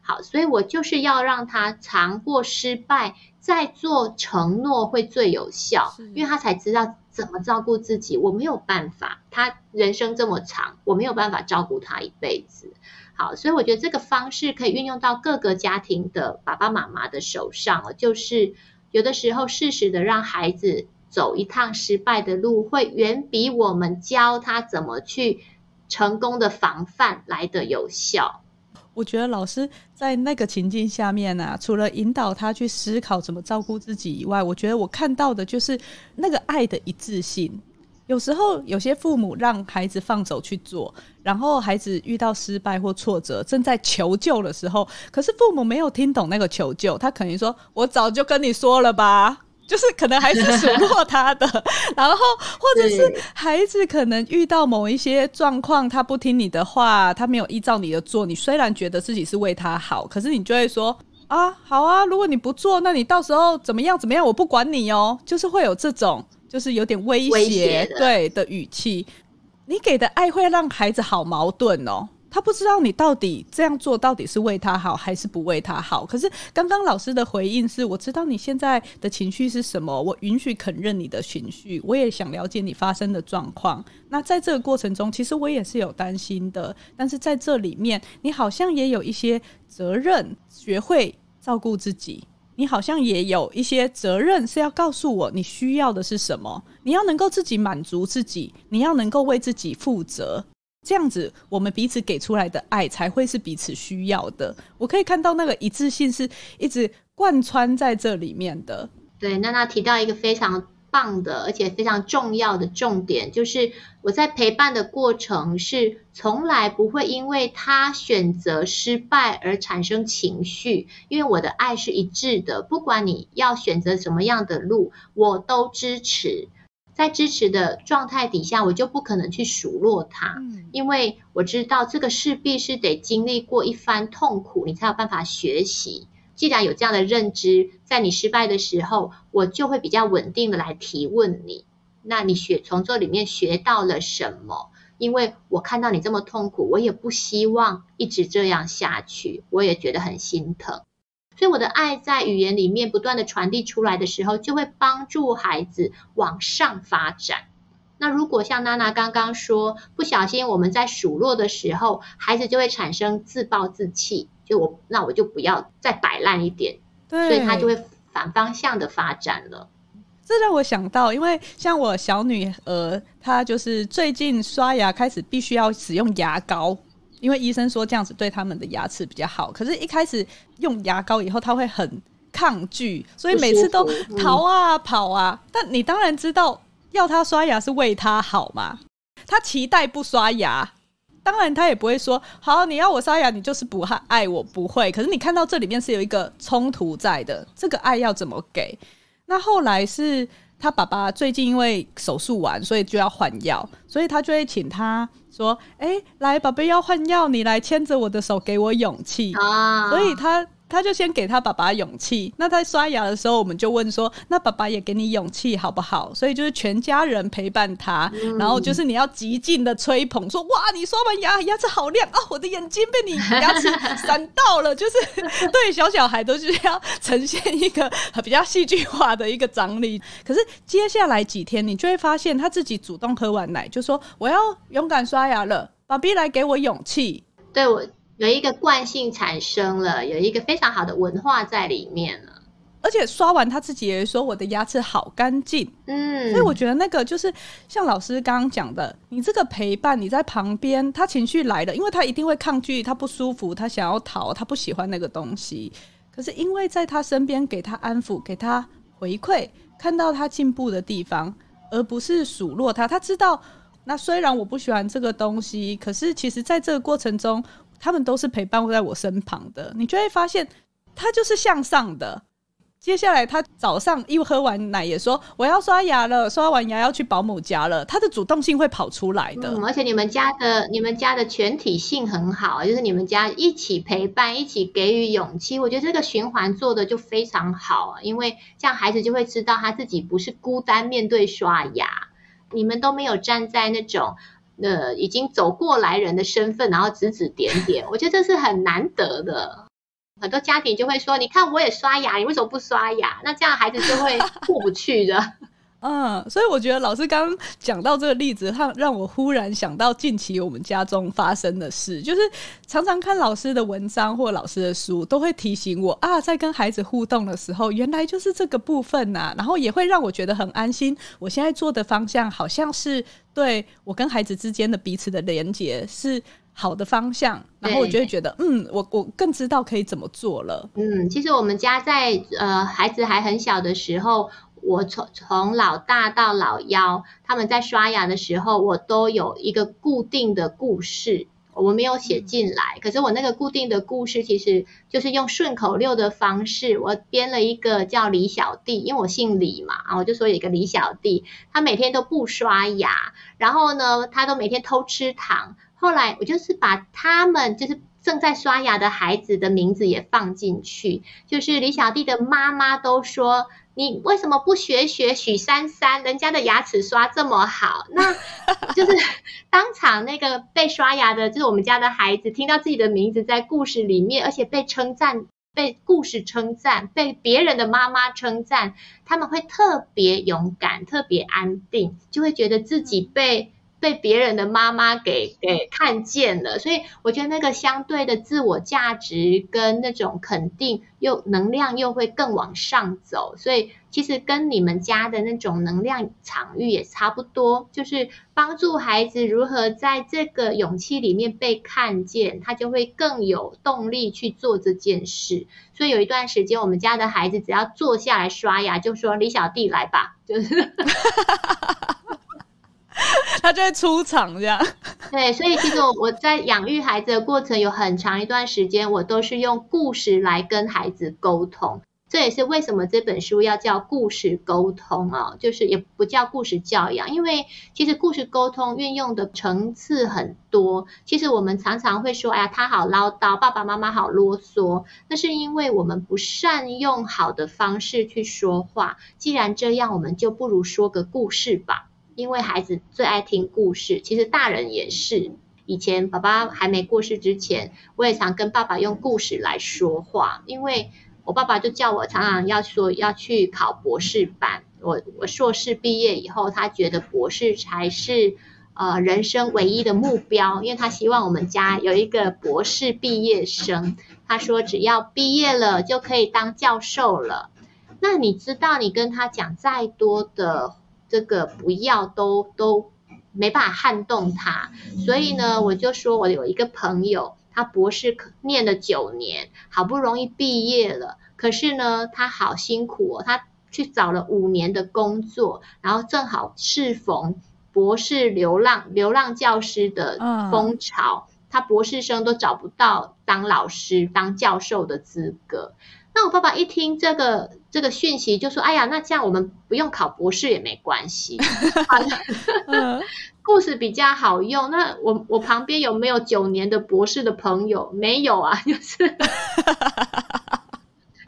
好，所以我就是要让他尝过失败，再做承诺会最有效，因为他才知道怎么照顾自己。我没有办法，他人生这么长，我没有办法照顾他一辈子。好，所以我觉得这个方式可以运用到各个家庭的爸爸妈妈的手上哦，就是有的时候适时的让孩子。走一趟失败的路，会远比我们教他怎么去成功的防范来的有效。我觉得老师在那个情境下面呢，除了引导他去思考怎么照顾自己以外，我觉得我看到的就是那个爱的一致性。有时候有些父母让孩子放手去做，然后孩子遇到失败或挫折，正在求救的时候，可是父母没有听懂那个求救，他肯定说：“我早就跟你说了吧。”就是可能还是数落他的，然后或者是孩子可能遇到某一些状况，他不听你的话，他没有依照你的做。你虽然觉得自己是为他好，可是你就会说啊，好啊，如果你不做，那你到时候怎么样怎么样，我不管你哦。就是会有这种，就是有点威胁对的语气。你给的爱会让孩子好矛盾哦。他不知道你到底这样做到底是为他好还是不为他好。可是刚刚老师的回应是：我知道你现在的情绪是什么，我允许肯认你的情绪，我也想了解你发生的状况。那在这个过程中，其实我也是有担心的。但是在这里面，你好像也有一些责任，学会照顾自己。你好像也有一些责任是要告诉我你需要的是什么。你要能够自己满足自己，你要能够为自己负责。这样子，我们彼此给出来的爱才会是彼此需要的。我可以看到那个一致性是一直贯穿在这里面的。对，娜娜提到一个非常棒的，而且非常重要的重点，就是我在陪伴的过程是从来不会因为他选择失败而产生情绪，因为我的爱是一致的，不管你要选择什么样的路，我都支持。在支持的状态底下，我就不可能去数落他，因为我知道这个势必是得经历过一番痛苦，你才有办法学习。既然有这样的认知，在你失败的时候，我就会比较稳定的来提问你。那你学从这里面学到了什么？因为我看到你这么痛苦，我也不希望一直这样下去，我也觉得很心疼。所以我的爱在语言里面不断的传递出来的时候，就会帮助孩子往上发展。那如果像娜娜刚刚说，不小心我们在数落的时候，孩子就会产生自暴自弃，就我那我就不要再摆烂一点，所以他就会反方向的发展了。这让我想到，因为像我小女儿，她就是最近刷牙开始必须要使用牙膏，因为医生说这样子对他们的牙齿比较好。可是，一开始用牙膏以后，他会很抗拒，所以每次都逃啊跑啊。但你当然知道。要他刷牙是为他好嘛？他期待不刷牙，当然他也不会说好。你要我刷牙，你就是不爱我，不会。可是你看到这里面是有一个冲突在的，这个爱要怎么给？那后来是他爸爸最近因为手术完，所以就要换药，所以他就会请他说：“哎，来，宝贝要换药，你来牵着我的手，给我勇气啊！”所以他。他就先给他爸爸勇气。那在刷牙的时候，我们就问说：“那爸爸也给你勇气好不好？”所以就是全家人陪伴他，然后就是你要极尽的吹捧，说：“哇，你刷完牙牙齿好亮啊！我的眼睛被你牙齿闪到了。”就是 对小小孩都是要呈现一个比较戏剧化的一个张力。可是接下来几天，你就会发现他自己主动喝完奶，就说：“我要勇敢刷牙了，爸比来给我勇气。”对我。有一个惯性产生了，有一个非常好的文化在里面了，而且刷完他自己也说我的牙齿好干净，嗯，所以我觉得那个就是像老师刚刚讲的，你这个陪伴你在旁边，他情绪来了，因为他一定会抗拒，他不舒服，他想要逃，他不喜欢那个东西，可是因为在他身边给他安抚，给他回馈，看到他进步的地方，而不是数落他，他知道那虽然我不喜欢这个东西，可是其实在这个过程中。他们都是陪伴在我身旁的，你就会发现他就是向上的。接下来他早上一喝完奶也说我要刷牙了，刷完牙要去保姆家了。他的主动性会跑出来的，而且你们家的你们家的全体性很好，就是你们家一起陪伴，一起给予勇气。我觉得这个循环做的就非常好，因为这样孩子就会知道他自己不是孤单面对刷牙，你们都没有站在那种。呃，已经走过来人的身份，然后指指点点，我觉得这是很难得的。很多家庭就会说：“你看，我也刷牙，你为什么不刷牙？”那这样孩子就会过不去的。嗯，所以我觉得老师刚刚讲到这个例子，他让我忽然想到近期我们家中发生的事，就是常常看老师的文章或老师的书，都会提醒我啊，在跟孩子互动的时候，原来就是这个部分呐，然后也会让我觉得很安心。我现在做的方向，好像是对我跟孩子之间的彼此的连接是好的方向，然后我就会觉得，嗯，我我更知道可以怎么做了。嗯，其实我们家在呃孩子还很小的时候。我从从老大到老幺，他们在刷牙的时候，我都有一个固定的故事，我没有写进来。可是我那个固定的故事，其实就是用顺口溜的方式，我编了一个叫李小弟，因为我姓李嘛，啊，我就说有一个李小弟，他每天都不刷牙，然后呢，他都每天偷吃糖。后来我就是把他们就是正在刷牙的孩子的名字也放进去，就是李小弟的妈妈都说。你为什么不学学许珊珊？人家的牙齿刷这么好，那就是 当场那个被刷牙的，就是我们家的孩子，听到自己的名字在故事里面，而且被称赞，被故事称赞，被别人的妈妈称赞，他们会特别勇敢，特别安定，就会觉得自己被。被别人的妈妈给给看见了，所以我觉得那个相对的自我价值跟那种肯定又能量又会更往上走，所以其实跟你们家的那种能量场域也差不多，就是帮助孩子如何在这个勇气里面被看见，他就会更有动力去做这件事。所以有一段时间，我们家的孩子只要坐下来刷牙，就说李小弟来吧，就是。他就会出场这样，对，所以其实我我在养育孩子的过程有很长一段时间，我都是用故事来跟孩子沟通。这也是为什么这本书要叫故事沟通啊，就是也不叫故事教养，因为其实故事沟通运用的层次很多。其实我们常常会说，哎呀，他好唠叨，爸爸妈妈好啰嗦，那是因为我们不善用好的方式去说话。既然这样，我们就不如说个故事吧。因为孩子最爱听故事，其实大人也是。以前爸爸还没过世之前，我也常跟爸爸用故事来说话。因为我爸爸就叫我常常要说要去考博士班。我我硕士毕业以后，他觉得博士才是呃人生唯一的目标，因为他希望我们家有一个博士毕业生。他说只要毕业了就可以当教授了。那你知道，你跟他讲再多的这个不要，都都没办法撼动他。所以呢，我就说我有一个朋友，他博士念了九年，好不容易毕业了，可是呢，他好辛苦哦，他。去找了五年的工作，然后正好适逢博士流浪流浪教师的风潮，他博士生都找不到当老师当教授的资格。那我爸爸一听这个这个讯息，就说：“哎呀，那这样我们不用考博士也没关系，故事比较好用。”那我我旁边有没有九年的博士的朋友？没有啊，就是。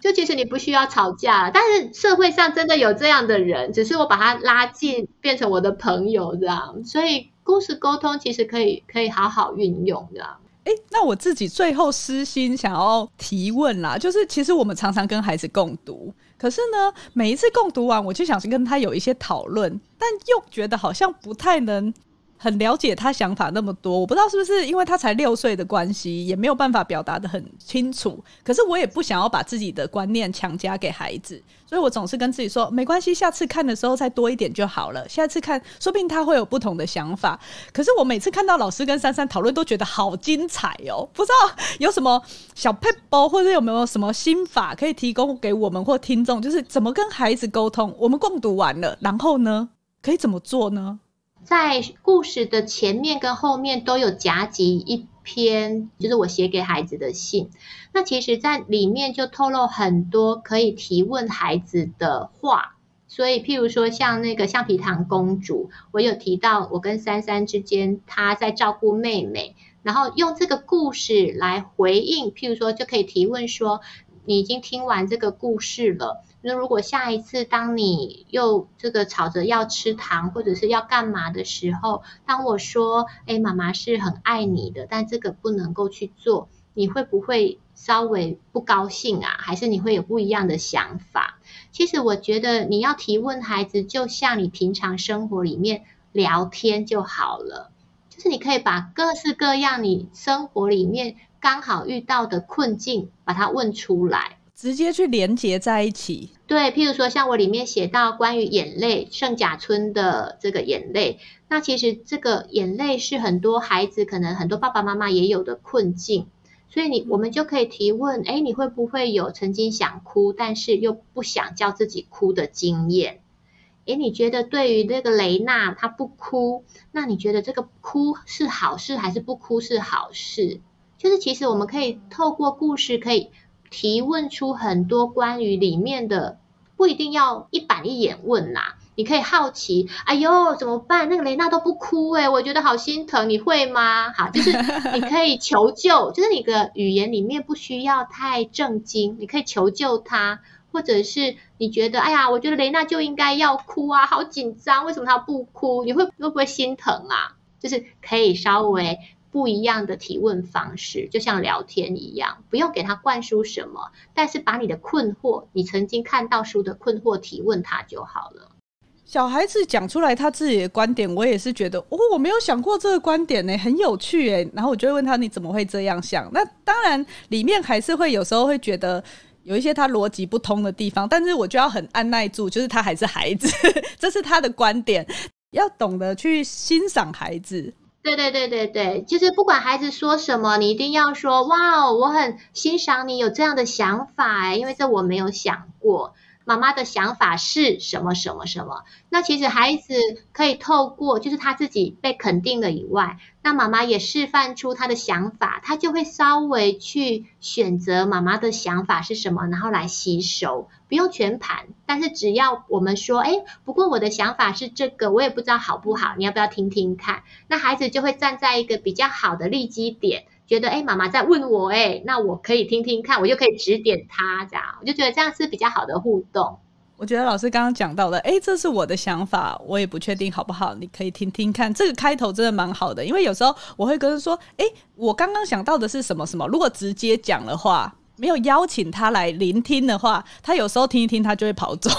就其实你不需要吵架，但是社会上真的有这样的人，只是我把他拉近，变成我的朋友这样。所以故事沟通其实可以可以好好运用这样。哎，那我自己最后私心想要提问啦，就是其实我们常常跟孩子共读，可是呢，每一次共读完，我就想跟他有一些讨论，但又觉得好像不太能。很了解他想法那么多，我不知道是不是因为他才六岁的关系，也没有办法表达的很清楚。可是我也不想要把自己的观念强加给孩子，所以我总是跟自己说，没关系，下次看的时候再多一点就好了。下次看，说不定他会有不同的想法。可是我每次看到老师跟珊珊讨论，都觉得好精彩哦！不知道有什么小配包，或者有没有什么心法可以提供给我们或听众，就是怎么跟孩子沟通？我们共读完了，然后呢，可以怎么做呢？在故事的前面跟后面都有夹集一篇，就是我写给孩子的信。那其实，在里面就透露很多可以提问孩子的话。所以，譬如说，像那个橡皮糖公主，我有提到我跟珊珊之间，她在照顾妹妹，然后用这个故事来回应。譬如说，就可以提问说：“你已经听完这个故事了。”那如果下一次当你又这个吵着要吃糖或者是要干嘛的时候，当我说，哎，妈妈是很爱你的，但这个不能够去做，你会不会稍微不高兴啊？还是你会有不一样的想法？其实我觉得你要提问孩子，就像你平常生活里面聊天就好了，就是你可以把各式各样你生活里面刚好遇到的困境，把它问出来。直接去连接在一起。对，譬如说，像我里面写到关于眼泪，圣甲村的这个眼泪，那其实这个眼泪是很多孩子，可能很多爸爸妈妈也有的困境，所以你我们就可以提问：哎，你会不会有曾经想哭，但是又不想叫自己哭的经验？哎，你觉得对于那个雷娜，她不哭，那你觉得这个哭是好事还是不哭是好事？就是其实我们可以透过故事可以。提问出很多关于里面的，不一定要一板一眼问啦。你可以好奇，哎呦怎么办？那个雷娜都不哭哎，我觉得好心疼，你会吗？好，就是 你可以求救，就是你的语言里面不需要太震惊，你可以求救他，或者是你觉得，哎呀，我觉得雷娜就应该要哭啊，好紧张，为什么她不哭？你会会不会心疼啊？就是可以稍微。不一样的提问方式，就像聊天一样，不用给他灌输什么，但是把你的困惑，你曾经看到书的困惑提问他就好了。小孩子讲出来他自己的观点，我也是觉得，哦，我没有想过这个观点呢，很有趣哎。然后我就会问他，你怎么会这样想？那当然，里面还是会有时候会觉得有一些他逻辑不通的地方，但是我就要很按耐住，就是他还是孩子，这是他的观点，要懂得去欣赏孩子。对对对对对，就是不管孩子说什么，你一定要说哇哦，我很欣赏你有这样的想法哎，因为这我没有想过。妈妈的想法是什么什么什么？那其实孩子可以透过，就是他自己被肯定了以外，那妈妈也示范出他的想法，他就会稍微去选择妈妈的想法是什么，然后来吸收，不用全盘。但是只要我们说，哎，不过我的想法是这个，我也不知道好不好，你要不要听听看？那孩子就会站在一个比较好的立基点。觉得哎，妈妈在问我哎，那我可以听听看，我就可以指点他，这样我就觉得这样是比较好的互动。我觉得老师刚刚讲到的，哎，这是我的想法，我也不确定好不好，你可以听听看。这个开头真的蛮好的，因为有时候我会跟他说，哎，我刚刚想到的是什么什么，如果直接讲的话。没有邀请他来聆听的话，他有时候听一听，他就会跑走。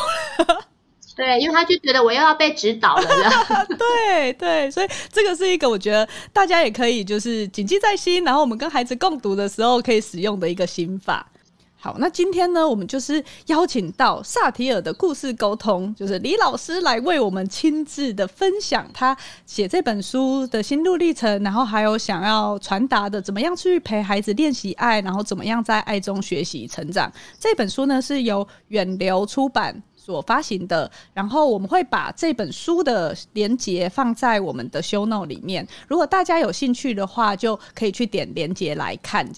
对，因为他就觉得我又要被指导了。对对，所以这个是一个我觉得大家也可以就是谨记在心，然后我们跟孩子共读的时候可以使用的一个心法。好，那今天呢，我们就是邀请到萨提尔的故事沟通，就是李老师来为我们亲自的分享他写这本书的心路历程，然后还有想要传达的怎么样去陪孩子练习爱，然后怎么样在爱中学习成长。这本书呢是由远流出版所发行的，然后我们会把这本书的连接放在我们的 show note 里面，如果大家有兴趣的话，就可以去点连接来看。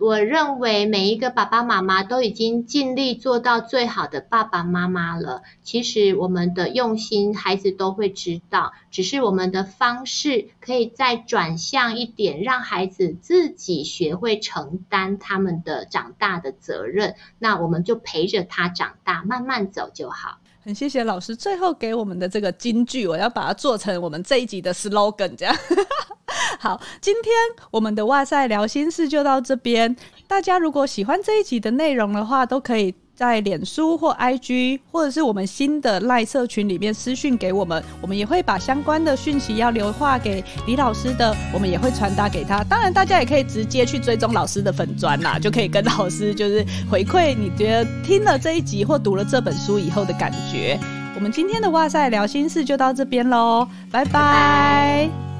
我认为每一个爸爸妈妈都已经尽力做到最好的爸爸妈妈了。其实我们的用心，孩子都会知道，只是我们的方式可以再转向一点，让孩子自己学会承担他们的长大的责任。那我们就陪着他长大，慢慢走就好。很谢谢老师最后给我们的这个金句，我要把它做成我们这一集的 slogan，这样。好，今天我们的哇塞聊心事就到这边。大家如果喜欢这一集的内容的话，都可以在脸书或 IG，或者是我们新的赖社群里面私讯给我们，我们也会把相关的讯息要留话给李老师的，我们也会传达给他。当然，大家也可以直接去追踪老师的粉砖啦，就可以跟老师就是回馈你觉得听了这一集或读了这本书以后的感觉。我们今天的哇塞聊心事就到这边喽，拜拜。